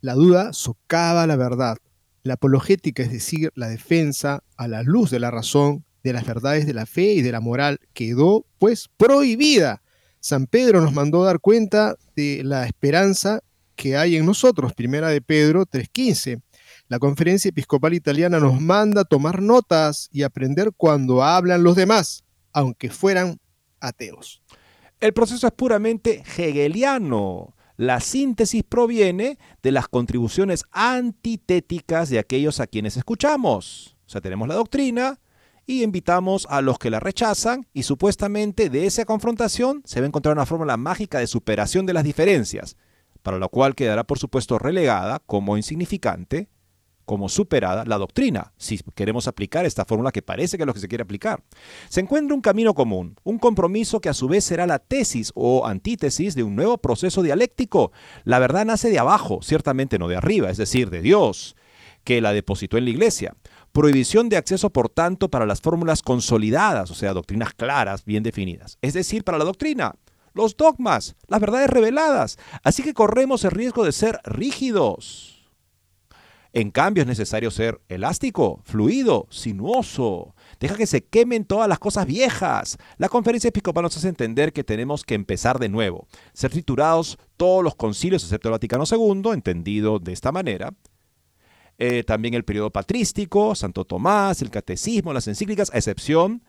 La duda socava la verdad. La apologética, es decir, la defensa a la luz de la razón, de las verdades de la fe y de la moral, quedó pues prohibida. San Pedro nos mandó dar cuenta de la esperanza que hay en nosotros, primera de Pedro 3.15. La conferencia episcopal italiana nos manda tomar notas y aprender cuando hablan los demás, aunque fueran ateos. El proceso es puramente hegeliano. La síntesis proviene de las contribuciones antitéticas de aquellos a quienes escuchamos. O sea, tenemos la doctrina y invitamos a los que la rechazan y supuestamente de esa confrontación se va a encontrar una fórmula mágica de superación de las diferencias, para lo cual quedará por supuesto relegada como insignificante, como superada la doctrina, si queremos aplicar esta fórmula que parece que es lo que se quiere aplicar. Se encuentra un camino común, un compromiso que a su vez será la tesis o antítesis de un nuevo proceso dialéctico. La verdad nace de abajo, ciertamente no de arriba, es decir, de Dios, que la depositó en la iglesia. Prohibición de acceso, por tanto, para las fórmulas consolidadas, o sea, doctrinas claras, bien definidas. Es decir, para la doctrina, los dogmas, las verdades reveladas. Así que corremos el riesgo de ser rígidos. En cambio, es necesario ser elástico, fluido, sinuoso. Deja que se quemen todas las cosas viejas. La conferencia episcopal nos hace entender que tenemos que empezar de nuevo. Ser triturados todos los concilios, excepto el Vaticano II, entendido de esta manera. Eh, también el periodo patrístico, Santo Tomás, el catecismo, las encíclicas, a excepción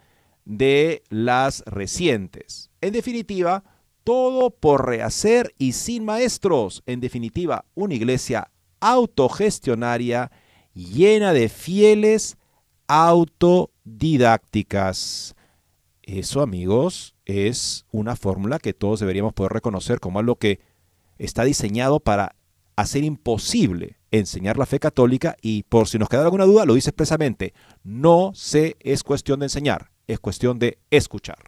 de las recientes. En definitiva, todo por rehacer y sin maestros. En definitiva, una iglesia autogestionaria llena de fieles autodidácticas. Eso, amigos, es una fórmula que todos deberíamos poder reconocer como algo que está diseñado para hacer imposible enseñar la fe católica y por si nos queda alguna duda, lo dice expresamente, no se es cuestión de enseñar, es cuestión de escuchar.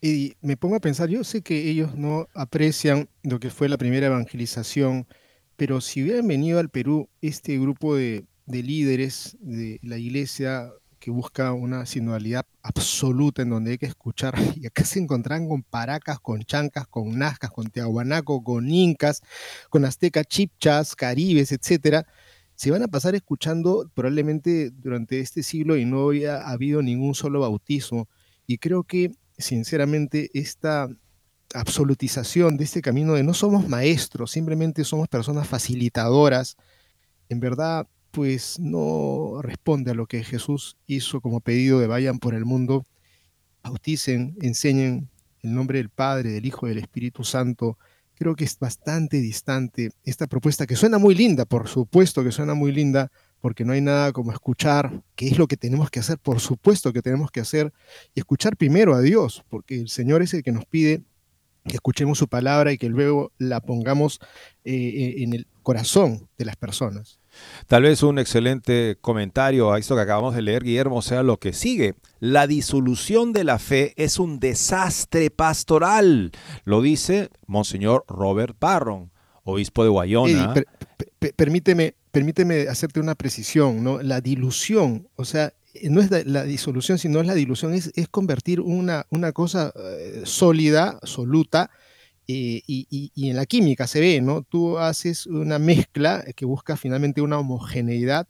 Y me pongo a pensar, yo sé que ellos no aprecian lo que fue la primera evangelización pero si hubieran venido al Perú este grupo de, líderes de la iglesia que busca una sinodalidad absoluta en donde hay que escuchar, y acá se encontrarán con paracas, con chancas, con nazcas, con teahuanaco, con incas, con azteca, chipchas, caribes, etcétera, se van a pasar escuchando probablemente durante este siglo y no había habido ningún solo bautismo. Y creo que, sinceramente, esta absolutización de este camino de no somos maestros, simplemente somos personas facilitadoras, en verdad pues no responde a lo que Jesús hizo como pedido de vayan por el mundo, bauticen, enseñen el nombre del Padre, del Hijo del Espíritu Santo. Creo que es bastante distante esta propuesta que suena muy linda, por supuesto que suena muy linda, porque no hay nada como escuchar qué es lo que tenemos que hacer, por supuesto que tenemos que hacer, y escuchar primero a Dios, porque el Señor es el que nos pide que escuchemos su palabra y que luego la pongamos eh, eh, en el corazón de las personas. Tal vez un excelente comentario a esto que acabamos de leer, Guillermo, sea lo que sigue. La disolución de la fe es un desastre pastoral, lo dice Monseñor Robert Barron, obispo de Guayona. permíteme, permíteme hacerte una precisión, ¿no? La dilución, o sea, no es la, disolución, sino es la dilución, es, es convertir una, una cosa eh, sólida, absoluta, eh, y, en la química se ve, ¿no? Tú haces una mezcla que busca finalmente una homogeneidad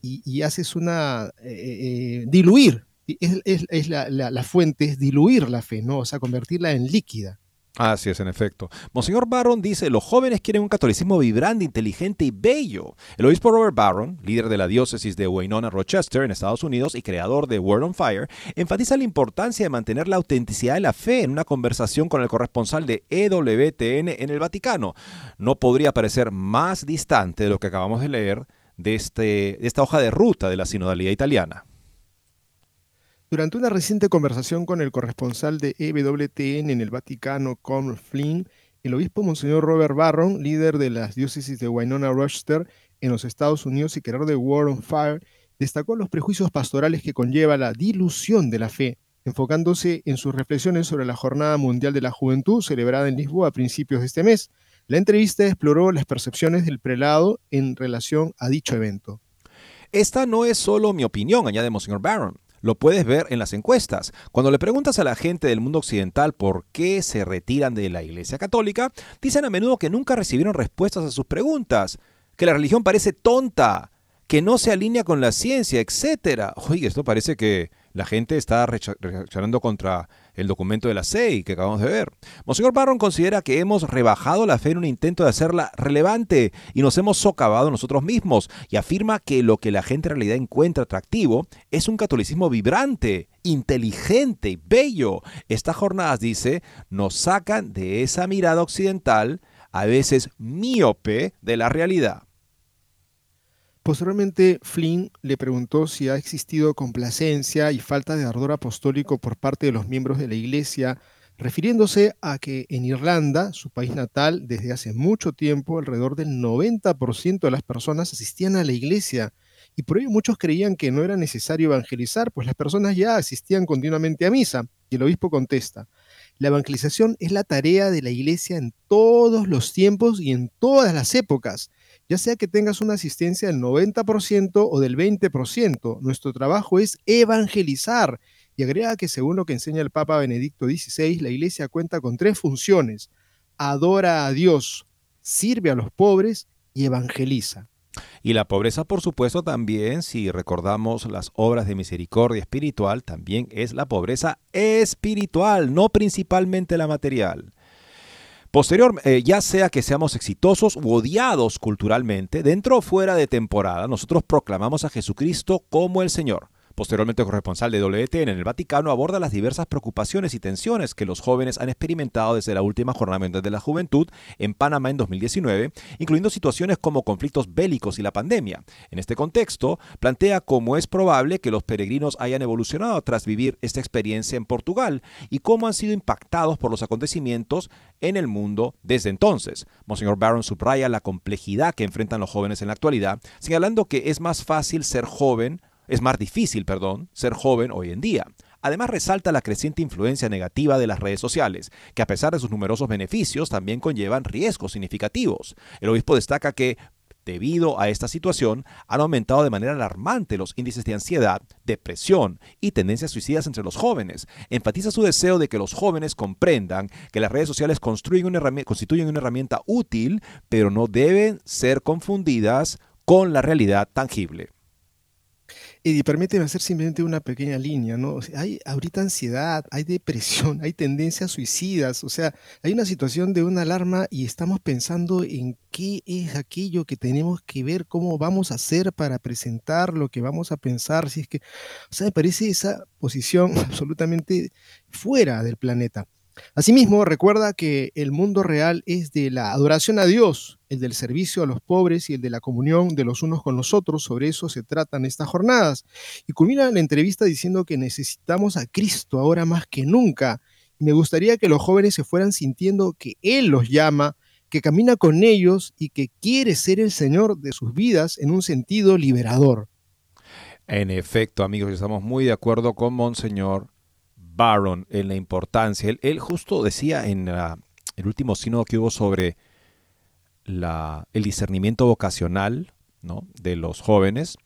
y, haces una... Eh, diluir, es, la, la, fuente, es diluir la fe, ¿no? O sea, convertirla en líquida. Así es, en efecto. Monseñor Barron dice, los jóvenes quieren un catolicismo vibrante, inteligente y bello. El obispo Robert Barron, líder de la diócesis de Waynona Rochester en Estados Unidos y creador de Word on Fire, enfatiza la importancia de mantener la autenticidad de la fe en una conversación con el corresponsal de EWTN en el Vaticano. No podría parecer más distante de lo que acabamos de leer de, este, de esta hoja de ruta de la sinodalidad italiana. Durante una reciente conversación con el corresponsal de EWTN en el Vaticano, Con Flynn, el obispo Monseñor Robert Barron, líder de las diócesis de Winona Rochester en los Estados Unidos y creador de War on Fire, destacó los prejuicios pastorales que conlleva la dilución de la fe, enfocándose en sus reflexiones sobre la Jornada Mundial de la Juventud celebrada en Lisboa a principios de este mes. La entrevista exploró las percepciones del prelado en relación a dicho evento. Esta no es solo mi opinión, añade Monseñor Barron. Lo puedes ver en las encuestas. Cuando le preguntas a la gente del mundo occidental por qué se retiran de la Iglesia Católica, dicen a menudo que nunca recibieron respuestas a sus preguntas, que la religión parece tonta, que no se alinea con la ciencia, etc. Oye, esto parece que la gente está reaccionando contra el documento de la CEI que acabamos de ver. Monseñor Barron considera que hemos rebajado la fe en un intento de hacerla relevante y nos hemos socavado nosotros mismos y afirma que lo que la gente en realidad encuentra atractivo es un catolicismo vibrante, inteligente y bello. Estas jornadas, dice, nos sacan de esa mirada occidental, a veces míope, de la realidad. Posteriormente, Flynn le preguntó si ha existido complacencia y falta de ardor apostólico por parte de los miembros de la Iglesia, refiriéndose a que en Irlanda, su país natal, desde hace mucho tiempo, alrededor del 90% de las personas asistían a la Iglesia, y por ello muchos creían que no era necesario evangelizar, pues las personas ya asistían continuamente a misa. Y el obispo contesta, la evangelización es la tarea de la Iglesia en todos los tiempos y en todas las épocas ya sea que tengas una asistencia del 90% o del 20%. Nuestro trabajo es evangelizar. Y agrega que según lo que enseña el Papa Benedicto XVI, la Iglesia cuenta con tres funciones. Adora a Dios, sirve a los pobres y evangeliza. Y la pobreza, por supuesto, también, si recordamos las obras de misericordia espiritual, también es la pobreza espiritual, no principalmente la material. Posterior, eh, ya sea que seamos exitosos u odiados culturalmente, dentro o fuera de temporada, nosotros proclamamos a Jesucristo como el Señor. Posteriormente, corresponsal de WTN en el Vaticano aborda las diversas preocupaciones y tensiones que los jóvenes han experimentado desde la última Jornada de la Juventud en Panamá en 2019, incluyendo situaciones como conflictos bélicos y la pandemia. En este contexto, plantea cómo es probable que los peregrinos hayan evolucionado tras vivir esta experiencia en Portugal y cómo han sido impactados por los acontecimientos en el mundo desde entonces. Monseñor Barron subraya la complejidad que enfrentan los jóvenes en la actualidad, señalando que es más fácil ser joven es más difícil, perdón, ser joven hoy en día. Además resalta la creciente influencia negativa de las redes sociales, que a pesar de sus numerosos beneficios también conllevan riesgos significativos. El obispo destaca que Debido a esta situación, han aumentado de manera alarmante los índices de ansiedad, depresión y tendencias suicidas entre los jóvenes. Enfatiza su deseo de que los jóvenes comprendan que las redes sociales constituyen una herramienta útil, pero no deben ser confundidas con la realidad tangible. Y permíteme hacer simplemente una pequeña línea, ¿no? hay ahorita ansiedad, hay depresión, hay tendencias suicidas, o sea, hay una situación de una alarma y estamos pensando en qué es aquello que tenemos que ver, cómo vamos a hacer para presentar lo que vamos a pensar, si es que, o sea, me parece esa posición absolutamente fuera del planeta. Asimismo, recuerda que el mundo real es de la adoración a Dios, el del servicio a los pobres y el de la comunión de los unos con los otros. Sobre eso se tratan estas jornadas. Y culmina la entrevista diciendo que necesitamos a Cristo ahora más que nunca. Y me gustaría que los jóvenes se fueran sintiendo que Él los llama, que camina con ellos y que quiere ser el Señor de sus vidas en un sentido liberador. En efecto, amigos, estamos muy de acuerdo con Monseñor Baron en la importancia. Él, justo decía en el último sínodo que hubo sobre la, el discernimiento vocacional ¿no? de los jóvenes,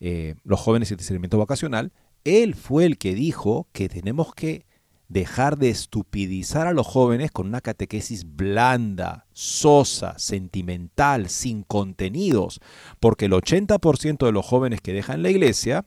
eh, los jóvenes y el discernimiento vocacional, él fue el que dijo que tenemos que dejar de estupidizar a los jóvenes con una catequesis blanda, sosa, sentimental, sin contenidos, porque el 80% de los jóvenes que dejan la iglesia,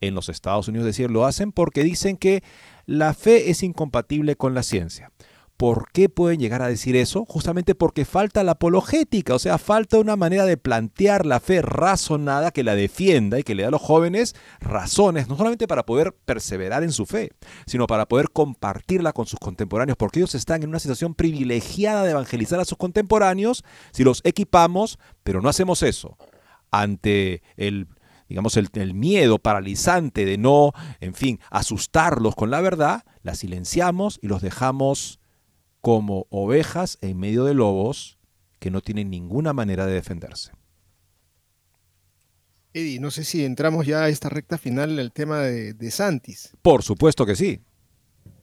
en los Estados Unidos decir, lo hacen porque dicen que la fe es incompatible con la ciencia. ¿Por qué pueden llegar a decir eso? Justamente porque falta la apologética, o sea, falta una manera de plantear la fe razonada que la defienda y que le da a los jóvenes razones, no solamente para poder perseverar en su fe, sino para poder compartirla con sus contemporáneos, porque ellos están en una situación privilegiada de evangelizar a sus contemporáneos si los equipamos, pero no hacemos eso ante el digamos, el, el, miedo paralizante de no, en fin, asustarlos con la verdad, la silenciamos y los dejamos como ovejas en medio de lobos que no tienen ninguna manera de defenderse. Eddie, no sé si entramos ya a esta recta final en el tema de, de Santis. Por supuesto que sí.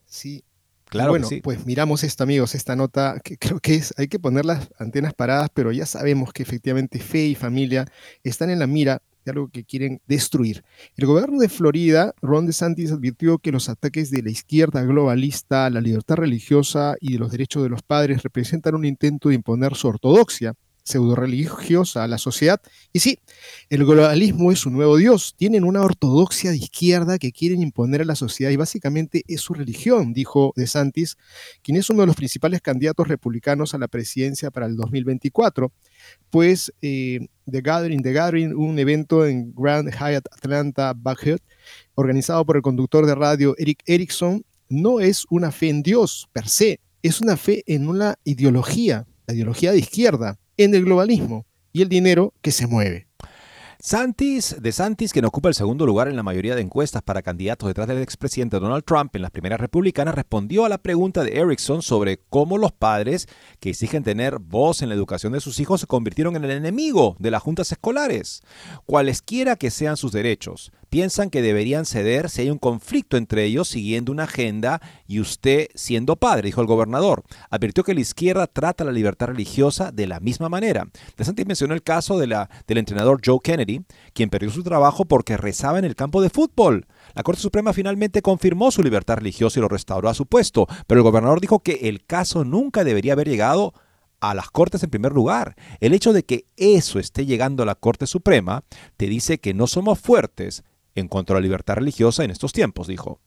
Sí. Claro bueno, que sí. pues miramos esto, amigos, esta nota que creo que es, hay que poner las antenas paradas, pero ya sabemos que efectivamente fe y familia están en la mira de algo que quieren destruir. El gobierno de Florida, Ron DeSantis, advirtió que los ataques de la izquierda globalista, la libertad religiosa y los derechos de los padres representan un intento de imponer su ortodoxia pseudo religiosa a la sociedad. Y sí, el globalismo es su nuevo Dios. Tienen una ortodoxia de izquierda que quieren imponer a la sociedad y básicamente es su religión, dijo DeSantis, quien es uno de los principales candidatos republicanos a la presidencia para el 2024. Pues eh, The Gathering, The Gathering, un evento en Grand Hyatt Atlanta Buckhead, organizado por el conductor de radio Eric Erickson, no es una fe en Dios per se, es una fe en una ideología, la ideología de izquierda, en el globalismo y el dinero que se mueve. Santis, de Santis, quien ocupa el segundo lugar en la mayoría de encuestas para candidatos detrás del expresidente Donald Trump en las primeras republicanas, respondió a la pregunta de Erickson sobre cómo los padres que exigen tener voz en la educación de sus hijos se convirtieron en el enemigo de las juntas escolares. Cualesquiera que sean sus derechos, piensan que deberían ceder si hay un conflicto entre ellos siguiendo una agenda y usted siendo padre, dijo el gobernador. Advirtió que la izquierda trata la libertad religiosa de la misma manera. DeSantis mencionó el caso de la, del entrenador Joe Kennedy, quien perdió su trabajo porque rezaba en el campo de fútbol. La Corte Suprema finalmente confirmó su libertad religiosa y lo restauró a su puesto, pero el gobernador dijo que el caso nunca debería haber llegado a las Cortes en primer lugar. El hecho de que eso esté llegando a la Corte Suprema te dice que no somos fuertes en cuanto a la libertad religiosa en estos tiempos, dijo.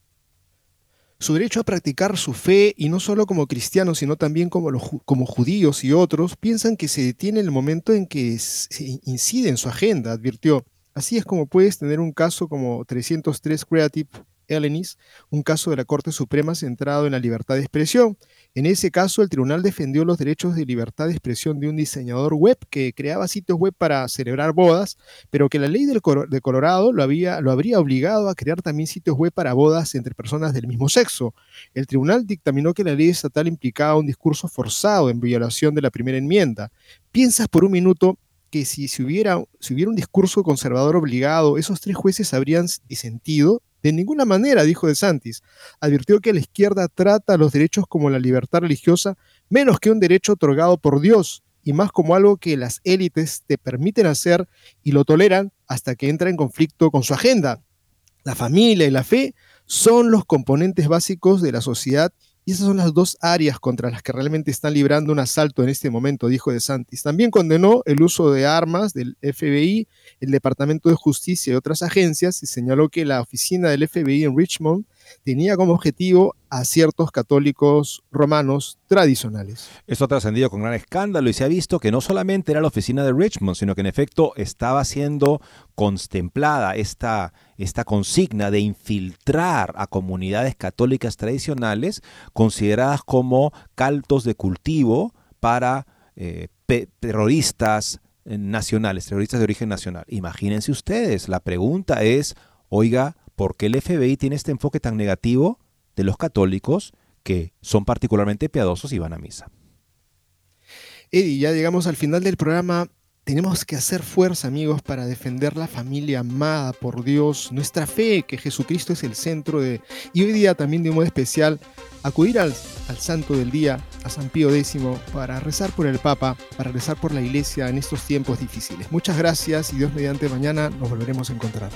Su derecho a practicar su fe, y no solo como cristianos, sino también como, como judíos y otros, piensan que se detiene el momento en que se incide en su agenda, advirtió. Así es como puedes tener un caso como 303 Creative Elenis, un caso de la Corte Suprema centrado en la libertad de expresión, en ese caso, el tribunal defendió los derechos de libertad de expresión de un diseñador web que creaba sitios web para celebrar bodas, pero que la ley del de Colorado lo, había, lo habría obligado a crear también sitios web para bodas entre personas del mismo sexo. El tribunal dictaminó que la ley estatal implicaba un discurso forzado en violación de la primera enmienda. ¿Piensas por un minuto que si, si, hubiera, si hubiera un discurso conservador obligado, esos tres jueces habrían disentido? De ninguna manera, dijo De Santis. Advirtió que la izquierda trata los derechos como la libertad religiosa menos que un derecho otorgado por Dios y más como algo que las élites te permiten hacer y lo toleran hasta que entra en conflicto con su agenda. La familia y la fe son los componentes básicos de la sociedad y esas son las dos áreas contra las que realmente están librando un asalto en este momento, dijo De Santis. También condenó el uso de armas del FBI, el Departamento de Justicia y otras agencias y señaló que la oficina del FBI en Richmond tenía como objetivo a ciertos católicos romanos tradicionales. Esto ha trascendido con gran escándalo y se ha visto que no solamente era la oficina de Richmond, sino que en efecto estaba siendo contemplada esta, esta consigna de infiltrar a comunidades católicas tradicionales consideradas como caltos de cultivo para eh, terroristas nacionales, terroristas de origen nacional. Imagínense ustedes, la pregunta es, oiga, ¿por qué el FBI tiene este enfoque tan negativo de los católicos que son particularmente piadosos y van a misa? Eddie, ya llegamos al final del programa. Tenemos que hacer fuerza, amigos, para defender la familia amada por Dios, nuestra fe, que Jesucristo es el centro de... Y hoy día también de modo especial, acudir al, al santo del día, a San Pío X, para rezar por el Papa, para rezar por la Iglesia en estos tiempos difíciles. Muchas gracias y Dios mediante mañana nos volveremos a encontrar.